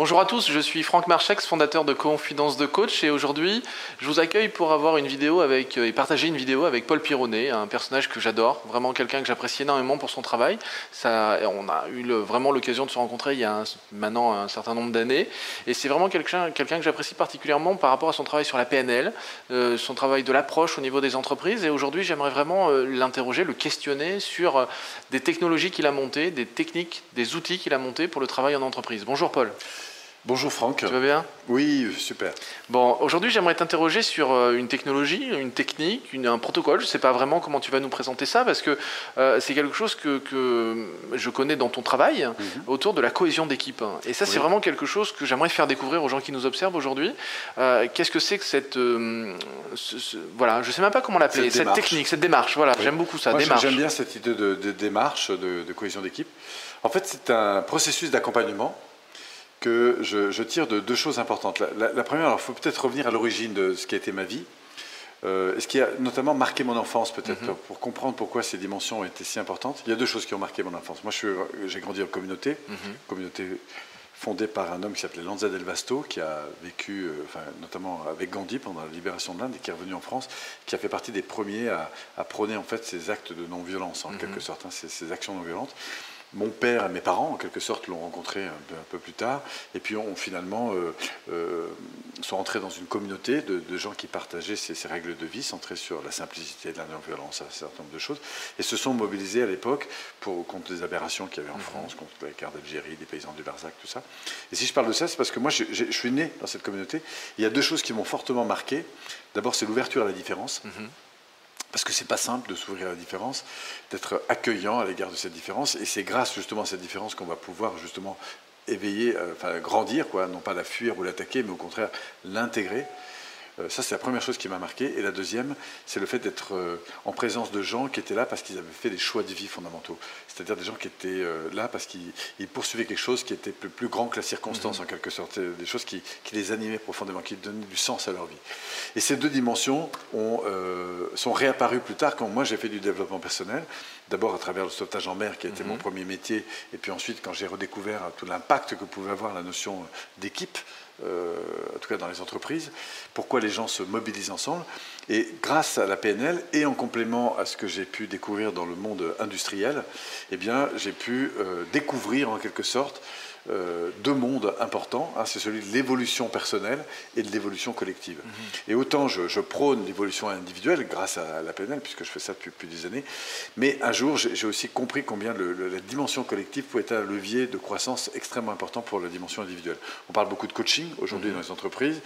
Bonjour à tous, je suis Franck Marchex, fondateur de Confidence de Coach et aujourd'hui je vous accueille pour avoir une vidéo avec et partager une vidéo avec Paul Pironnet, un personnage que j'adore, vraiment quelqu'un que j'apprécie énormément pour son travail. On a eu vraiment l'occasion de se rencontrer il y a maintenant un certain nombre d'années et c'est vraiment quelqu'un que j'apprécie particulièrement par rapport à son travail sur la PNL, euh, son travail de l'approche au niveau des entreprises et aujourd'hui j'aimerais vraiment euh, l'interroger, le questionner sur euh, des technologies qu'il a montées, des techniques, des outils qu'il a montés pour le travail en entreprise. Bonjour Paul. Bonjour Franck. Tu vas bien? Oui, super. Bon, aujourd'hui j'aimerais t'interroger sur euh, une technologie, une technique, un protocole. Je ne sais pas vraiment comment tu vas nous présenter ça parce que euh, c'est quelque chose que, je connais dans ton travail mhm. autour de la cohésion d'équipe. Et ça, c'est vraiment quelque chose que j'aimerais faire découvrir aux gens qui nous observent aujourd'hui. Euh, qu'est-ce que c'est que cette. voilà, je ne sais même pas comment l'appeler, cette, technique, cette démarche. Voilà, j'aime beaucoup ça. Moi, J'aime bien cette idée de, démarche, de, de cohésion d'équipe. En fait, c'est un processus d'accompagnement que je, tire de deux choses importantes. La, première, il faut peut-être revenir à l'origine de ce qui a été ma vie, euh, ce qui a notamment marqué mon enfance, peut-être, mhm. pour comprendre pourquoi ces dimensions étaient si importantes. Il y a deux choses qui ont marqué mon enfance. Moi, j'ai grandi en communauté, mhm. communauté fondée par un homme qui s'appelait Lanza Del Vasto, qui a vécu, euh, enfin, notamment avec Gandhi pendant la libération de l'Inde et qui est revenu en France, qui a fait partie des premiers à, prôner en fait ces actes de non-violence, en mhm. quelque sorte, hein, ces, ces, actions non-violentes. Mon père et mes parents, en quelque sorte, l'ont rencontré un peu, plus tard, et puis ont finalement euh, euh, sont entrés dans une communauté de, gens qui partageaient ces, règles de vie centrées sur la simplicité de la non-violence, un certain nombre de choses, et se sont mobilisés à l'époque pour contre des aberrations qu'il y avait en mhm. France, contre la guerre d'Algérie, des paysans du Barzac, tout ça. Et si je parle de ça, c'est parce que moi, je, suis né dans cette communauté. Il y a deux choses qui m'ont fortement marqué. D'abord, c'est l'ouverture à la différence. Mhm. Parce que c'est pas simple de s'ouvrir à la différence, d'être accueillant à l'égard de cette différence, et c'est grâce justement à cette différence qu'on va pouvoir justement éveiller, euh, enfin grandir, quoi, non pas la fuir ou l'attaquer, mais au contraire l'intégrer. Euh, ça, c'est la première chose qui m'a marqué. Et la deuxième, c'est le fait d'être euh, en présence de gens qui étaient là parce qu'ils avaient fait des choix de vie fondamentaux. C'est-à-dire des gens qui étaient euh, là parce qu'ils poursuivaient quelque chose qui était plus, grand que la circonstance, mhm. en quelque sorte. Des choses qui, les animaient profondément, qui donnaient du sens à leur vie. Et ces deux dimensions ont, sont réapparues plus tard quand moi j'ai fait du développement personnel. D'abord à travers le sauvetage en mer, qui a été mon mhm. premier métier, et puis ensuite quand j'ai redécouvert tout l'impact que pouvait avoir la notion d'équipe. Euh, en tout cas dans les entreprises, pourquoi les gens se mobilisent ensemble. Et grâce à la PNL et en complément à ce que j'ai pu découvrir dans le monde industriel, eh bien, j'ai pu euh, découvrir en quelque sorte euh, deux mondes importants. c'est celui de l'évolution personnelle et de l'évolution collective. Mhm. Et autant je, prône l'évolution individuelle grâce à la PNL, puisque je fais ça depuis, des années, mais un jour j'ai aussi compris combien la dimension collective pouvait être un levier de croissance extrêmement important pour la dimension individuelle. On parle beaucoup de coaching aujourd'hui mhm. dans les entreprises.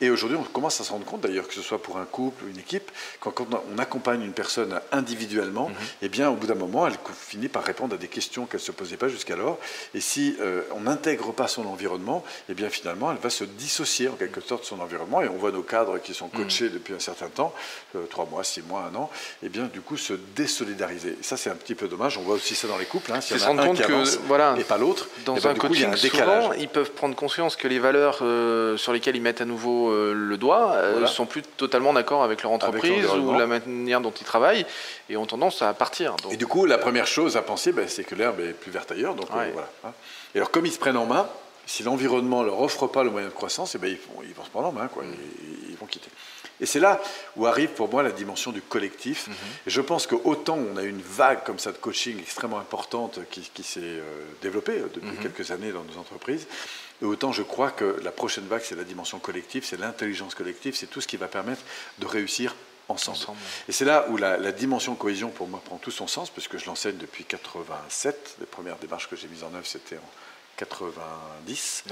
Et aujourd'hui, on commence à se rendre compte, d'ailleurs, que ce soit pour un couple ou une équipe, quand, on accompagne une personne individuellement, mhm. eh bien, au bout d'un moment, elle finit par répondre à des questions qu'elle ne se posait pas jusqu'alors. Et si euh, on n'intègre pas son environnement, eh bien, finalement, elle va se dissocier en quelque sorte de son environnement. Et on voit nos cadres qui sont mhm. coachés depuis un certain temps, euh, trois mois, six mois, un an, eh bien, du coup, se désolidariser. ça, c'est un petit peu dommage. On voit aussi ça dans les couples. Hein, si se rendre compte que, voilà, et pas l'autre, dans eh ben, un coaching, souvent, ils peuvent prendre conscience que les valeurs euh, sur lesquelles ils mettent à nouveau euh, le doigt euh, sont plus totalement d'accord avec leur entreprise ou la manière dont ils travaillent et ont tendance à partir. Et du coup, la première chose à penser, ben, c'est que l'herbe est plus verte ailleurs. Donc, euh, voilà. Hein. Et alors, comme ils se prennent en main, si l'environnement leur offre pas le moyen de croissance, eh ben, ils, vont, ils vont se prendre en main, quoi. Mm. Ils, vont quitter. Et c'est là où arrive pour moi la dimension du collectif. Mm-hmm. Et je pense que autant on a une vague comme ça de coaching extrêmement importante qui, s'est développée depuis mm-hmm. quelques années dans nos entreprises, et autant je crois que la prochaine vague, c'est la dimension collective, c'est l'intelligence collective, c'est tout ce qui va permettre de réussir ensemble. Et c'est là où la, dimension cohésion, pour moi, prend tout son sens, puisque je l'enseigne depuis 87. Les premières démarches que j'ai mises en œuvre, c'était en 90.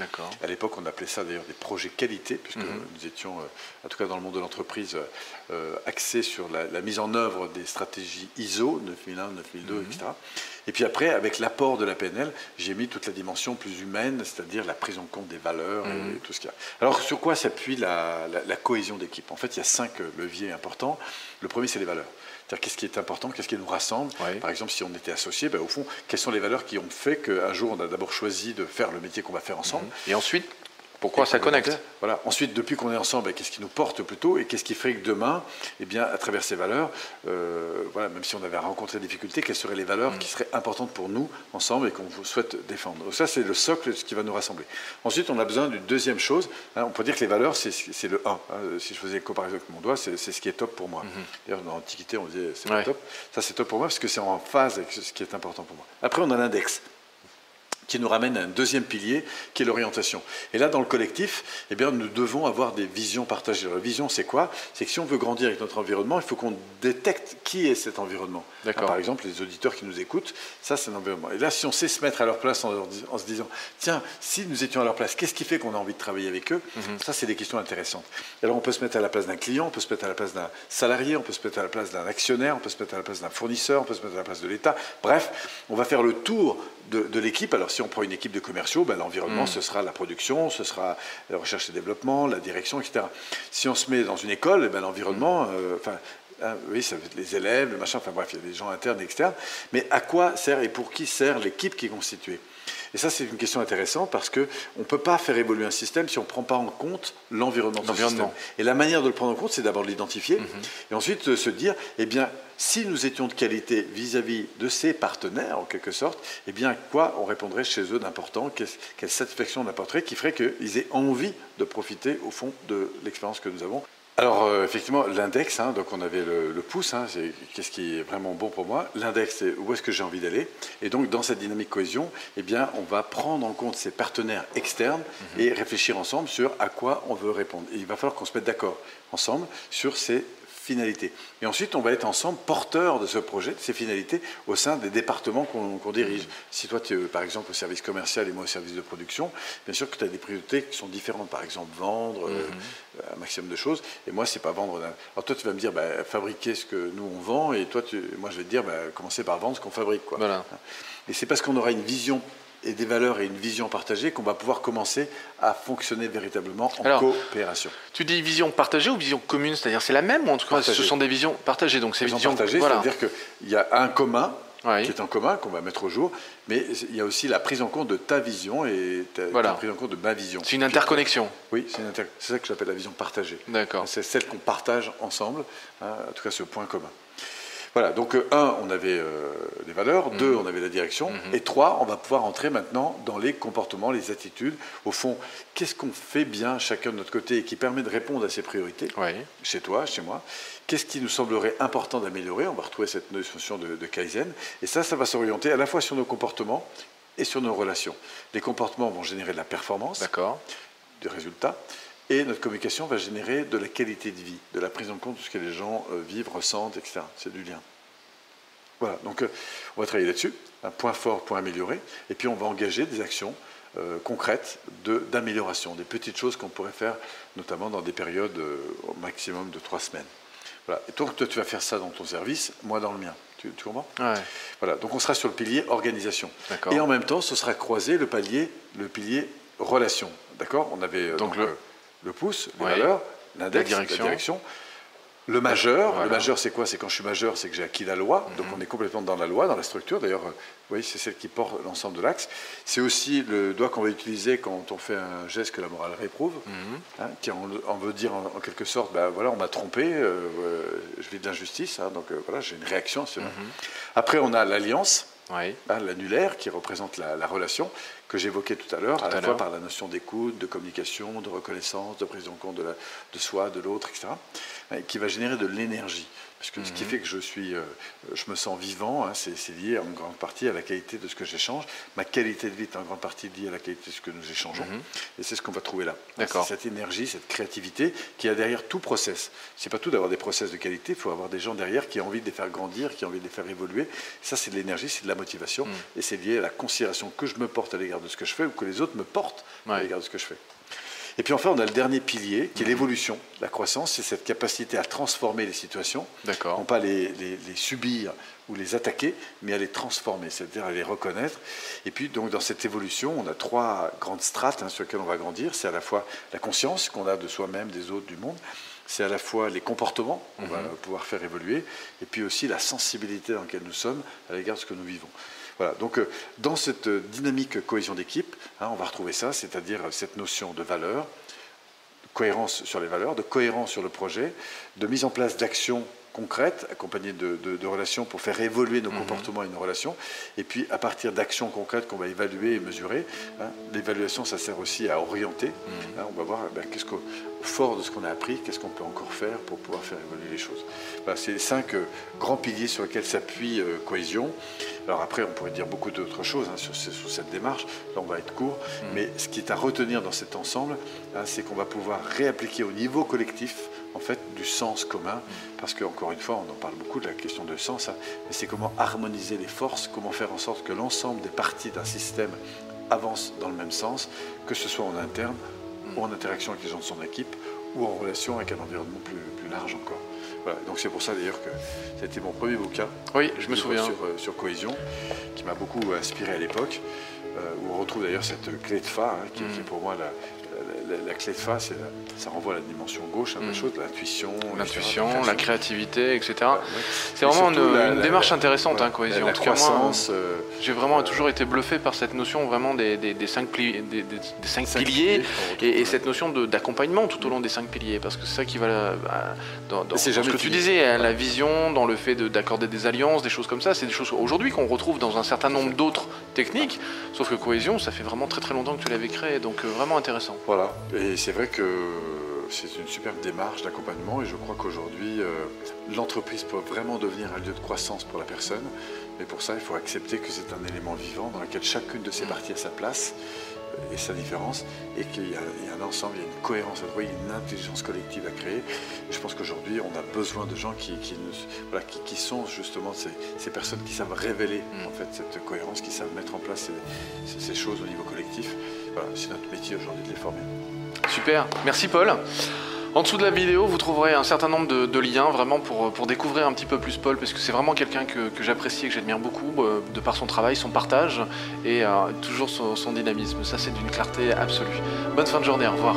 À l'époque, on appelait ça d'ailleurs des projets qualité, puisque mhm. nous étions, euh, en tout cas dans le monde de l'entreprise, euh, axés sur la, mise en œuvre des stratégies ISO 9001, 9002, etc. Et puis après, avec l'apport de la PNL, j'ai mis toute la dimension plus humaine, c'est-à-dire la prise en compte des valeurs et, mhm. tout ce qu'il y a. Alors, sur quoi s'appuie la, la cohésion d'équipe? En fait, il y a cinq leviers importants. Le premier, c'est les valeurs. C'est-à-dire qu'est-ce qui est important, qu'est-ce qui nous rassemble. Par exemple, si on était associés, ben, au fond, quelles sont les valeurs qui ont fait qu'un jour on a d'abord choisi de faire le métier qu'on va faire ensemble. Et ensuite Pourquoi ça connecte Voilà. Ensuite, depuis qu'on est ensemble, qu'est-ce qui nous porte plutôt et qu'est-ce qui ferait que demain, eh bien, à travers ces valeurs, euh, voilà, même si on avait rencontré des difficultés, quelles seraient les valeurs mm. qui seraient importantes pour nous ensemble et qu'on souhaite défendre? Donc ça, c'est le socle de ce qui va nous rassembler. Ensuite, on a besoin d'une deuxième chose. Hein, on peut dire que les valeurs, c'est le 1. Hein. si je faisais comparaison avec mon doigt, c'est ce qui est top pour moi. Mm-hmm. D'ailleurs, dans l'Antiquité, on disait c'est top. Ça, c'est top pour moi parce que c'est en phase avec ce qui est important pour moi. Après, on a l'index qui nous ramène à un deuxième pilier, qui est l'orientation. Et là, dans le collectif, eh bien, nous devons avoir des visions partagées. La vision, c'est quoi? C'est que si on veut grandir avec notre environnement, il faut qu'on détecte qui est cet environnement. par exemple, les auditeurs qui nous écoutent, ça, c'est l'environnement. Et là, si on sait se mettre à leur place en, se disant, tiens, si nous étions à leur place, qu'est-ce qui fait qu'on a envie de travailler avec eux? Mhm. Ça, c'est des questions intéressantes. Alors, on peut se mettre à la place d'un client, on peut se mettre à la place d'un salarié, on peut se mettre à la place d'un actionnaire, on peut se mettre à la place d'un fournisseur, on peut se mettre à la place de l'État. Bref, on va faire le tour de, l'équipe. Alors si on prend une équipe de commerciaux, ben, l'environnement, mm. ce sera la production, ce sera la recherche et développement, la direction, etc. Si on se met dans une école, eh ben, l'environnement, mm. euh, enfin, hein, oui, ça va être les élèves, le machin, enfin bref, il y a des gens internes et externes. Mais à quoi sert et pour qui sert l'équipe qui est constituée? Et ça, c'est une question intéressante parce qu'on ne peut pas faire évoluer un système si on ne prend pas en compte l'environnement Et la manière de le prendre en compte, c'est d'abord de l'identifier mm-hmm. et ensuite se dire, eh bien, si nous étions de qualité vis-à-vis de ces partenaires, en quelque sorte, eh bien, quoi on répondrait chez eux d'important? Quelle satisfaction on apporterait qui ferait qu'ils aient envie de profiter, au fond, de l'expérience que nous avons alors euh, effectivement, l'index, hein, donc on avait le, pouce, hein, c'est qu'est-ce qui est vraiment bon pour moi. L'index, c'est où est-ce que j'ai envie d'aller. Et donc dans cette dynamique cohésion, eh bien, on va prendre en compte ces partenaires externes mhm. et réfléchir ensemble sur à quoi on veut répondre. Et il va falloir qu'on se mette d'accord ensemble sur ces finalités. Et ensuite, on va être ensemble porteurs de ce projet, de ces finalités, au sein des départements qu'on dirige. Si toi, tu es par exemple au service commercial et moi au service de production, bien sûr que tu as des priorités qui sont différentes. Par exemple, vendre euh, mhm. un maximum de choses. Et moi, c'est pas vendre. Alors toi, tu vas me dire, bah, fabriquer ce que nous, on vend. Et toi, tu... moi, je vais te dire, bah, commencer par vendre ce qu'on fabrique. Quoi. Voilà. Et c'est parce qu'on aura une vision et des valeurs et une vision partagée qu'on va pouvoir commencer à fonctionner véritablement en coopération. Tu dis vision partagée ou vision commune C'est-à-dire c'est la même ou en tout cas ce sont des visions partagées Donc c'est vision partagée, c'est-à-dire qu'il y a un commun qui est en commun, qu'on va mettre au jour, mais il y a aussi la prise en compte de ta vision et la prise en compte de ma vision. C'est une interconnexion. Oui, c'est ça que j'appelle la vision partagée. D'accord. C'est celle qu'on partage ensemble, hein, en tout cas ce point commun. Voilà, donc euh, un, on avait euh, les valeurs, deux, mhm. on avait la direction, mhm. et trois, on va pouvoir entrer maintenant dans les comportements, les attitudes. Au font qu'est-ce qu'on fait bien chacun de notre côté et qui permet de répondre à ses priorités, chez toi, chez moi? Qu'est-ce qui nous semblerait important d'améliorer? On va retrouver cette notion de, de Kaizen, et ça, ça va s'orienter à la fois sur nos comportements et sur nos relations. Les comportements vont générer de la performance, des résultats, et notre communication va générer de la qualité de vie, de la prise en compte de ce que les gens euh, vivent, ressentent, etc. C'est du lien. Voilà, donc euh, on va travailler là-dessus, un point fort, point amélioré, et puis on va engager des actions euh, concrètes d'amélioration, des petites choses qu'on pourrait faire, notamment dans des périodes au maximum de trois semaines. Voilà. Et toi, toi, tu vas faire ça dans ton service, moi dans le mien. Tu, comprends? Ouais. Voilà. Donc on sera sur le pilier organisation. Et en même temps, ce sera croisé le pilier, le pilier relation. D'accord? On avait donc, le le pouce, les valeurs, l'index, la direction. Le majeur, le majeur c'est quoi? C'est quand je suis majeur, c'est que j'ai acquis la loi, donc mhm. on est complètement dans la loi, dans la structure. D'ailleurs, euh, oui, c'est celle qui porte l'ensemble de l'axe. C'est aussi le doigt qu'on va utiliser quand on fait un geste que la morale réprouve, hein, qui en, veut dire en, quelque sorte, ben voilà, on m'a trompé, euh, euh, je vis de l'injustice, hein, donc voilà, j'ai une réaction. Mhm. Après, on a l'alliance. Hein, l'annulaire qui représente la, relation que j'évoquais tout à l'heure, à la fois par la notion d'écoute, de communication, de reconnaissance, de prise en compte de, de soi, de l'autre, etc., qui va générer de l'énergie. Parce que ce qui mhm. fait que je, suis, euh, je me sens vivant, hein, c'est lié en grande partie à la qualité de ce que j'échange. Ma qualité de vie est en grande partie liée à la qualité de ce que nous échangeons. Mhm. Et c'est ce qu'on va trouver là. C'est cette énergie, cette créativité qui a derrière tout process. C'est pas tout d'avoir des process de qualité, il faut avoir des gens derrière qui ont envie de les faire grandir, qui ont envie de les faire évoluer. Ça, c'est de l'énergie, c'est de la motivation. Mhm. Et c'est lié à la considération que je me porte à l'égard de ce que je fais ou que les autres me portent à l'égard de ce que je fais. Et puis enfin, on a le dernier pilier, qui est l'évolution. La croissance, c'est cette capacité à transformer les situations, non pas les, subir ou les attaquer, mais à les transformer, c'est-à-dire à les reconnaître. Et puis, donc, dans cette évolution, on a trois grandes strates hein, sur lesquelles on va grandir. C'est à la fois la conscience qu'on a de soi-même, des autres, du monde. C'est à la fois les comportements qu'on va mhm. pouvoir faire évoluer, et puis aussi la sensibilité dans laquelle nous sommes à l'égard de ce que nous vivons. Voilà, donc euh, dans cette dynamique cohésion d'équipe, hein, on va retrouver ça, c'est-à-dire cette notion de valeur, de cohérence sur les valeurs, de cohérence sur le projet, de mise en place d'actions concrètes, accompagnées de, relations pour faire évoluer nos mhm. comportements et nos relations. Et puis, à partir d'actions concrètes qu'on va évaluer et mesurer, hein, l'évaluation, ça sert aussi à orienter. Mhm. Hein, on va voir ben, qu'est-ce qu'au fort de ce qu'on a appris, qu'est-ce qu'on peut encore faire pour pouvoir faire évoluer les choses. c'est les cinq euh, grands piliers sur lesquels s'appuie euh, Cohésion. Alors après, on pourrait dire beaucoup d'autres choses hein, sur, cette démarche. Là, on va être court. Mhm. Mais ce qui est à retenir dans cet ensemble, c'est qu'on va pouvoir réappliquer au niveau collectif en fait du sens commun, parce qu'encore une fois, on en parle beaucoup de la question de sens, hein, mais c'est comment harmoniser les forces, comment faire en sorte que l'ensemble des parties d'un système avancent dans le même sens, que ce soit en interne ou en interaction avec les gens de son équipe ou en relation avec un environnement plus, plus large encore. Voilà, donc c'est pour ça d'ailleurs que c'était mon premier bouquin. Oui, je me souviens. Sur, euh, sur Cohésion, qui m'a beaucoup inspiré à l'époque, euh, où on retrouve d'ailleurs cette clé de phare, hein, qui, qui, est mm. pour moi la, la, clé de face, ça renvoie à la dimension gauche, à la mm. chose, l'intuition. L'intuition, la créativité, etc. C'est vraiment une, démarche intéressante, hein, cohésion. La, croissance. Euh, j'ai vraiment toujours été bluffé par cette notion vraiment des, cinq, piliers, des, cinq, piliers, et, cette notion d'accompagnement tout au long des cinq piliers, parce que c'est ça qui va bah, dans, dans, ce que tu disais, hein, la vision, dans le fait d'accorder des alliances, des choses comme ça, c'est des choses aujourd'hui qu'on retrouve dans un certain nombre d'autres techniques, sauf que cohésion, ça fait vraiment très très longtemps que tu l'avais créé, donc euh, vraiment intéressant. Voilà, et c'est vrai que c'est une superbe démarche d'accompagnement et je crois qu'aujourd'hui, euh, l'entreprise peut vraiment devenir un lieu de croissance pour la personne. Mais pour ça, il faut accepter que c'est un élément vivant dans lequel chacune de ses mm. parties a sa place euh, et sa différence, et qu'il y, a un ensemble, il y a une cohérence à trouver, une intelligence collective à créer. je pense qu'aujourd'hui, on a besoin de gens qui, qui, sont justement ces, personnes qui savent révéler mm. en fait, cette cohérence, qui savent mettre en place ces, ces choses au niveau collectif. c'est notre métier aujourd'hui de les former. Super, merci Paul. En dessous de la vidéo, vous trouverez un certain nombre de, liens vraiment pour, découvrir un petit peu plus Paul, parce que c'est vraiment quelqu'un que, j'apprécie et que j'admire beaucoup, euh, de par son travail, son partage et euh, toujours son dynamisme. Ça, c'est d'une clarté absolue. Bonne fin de journée, au revoir.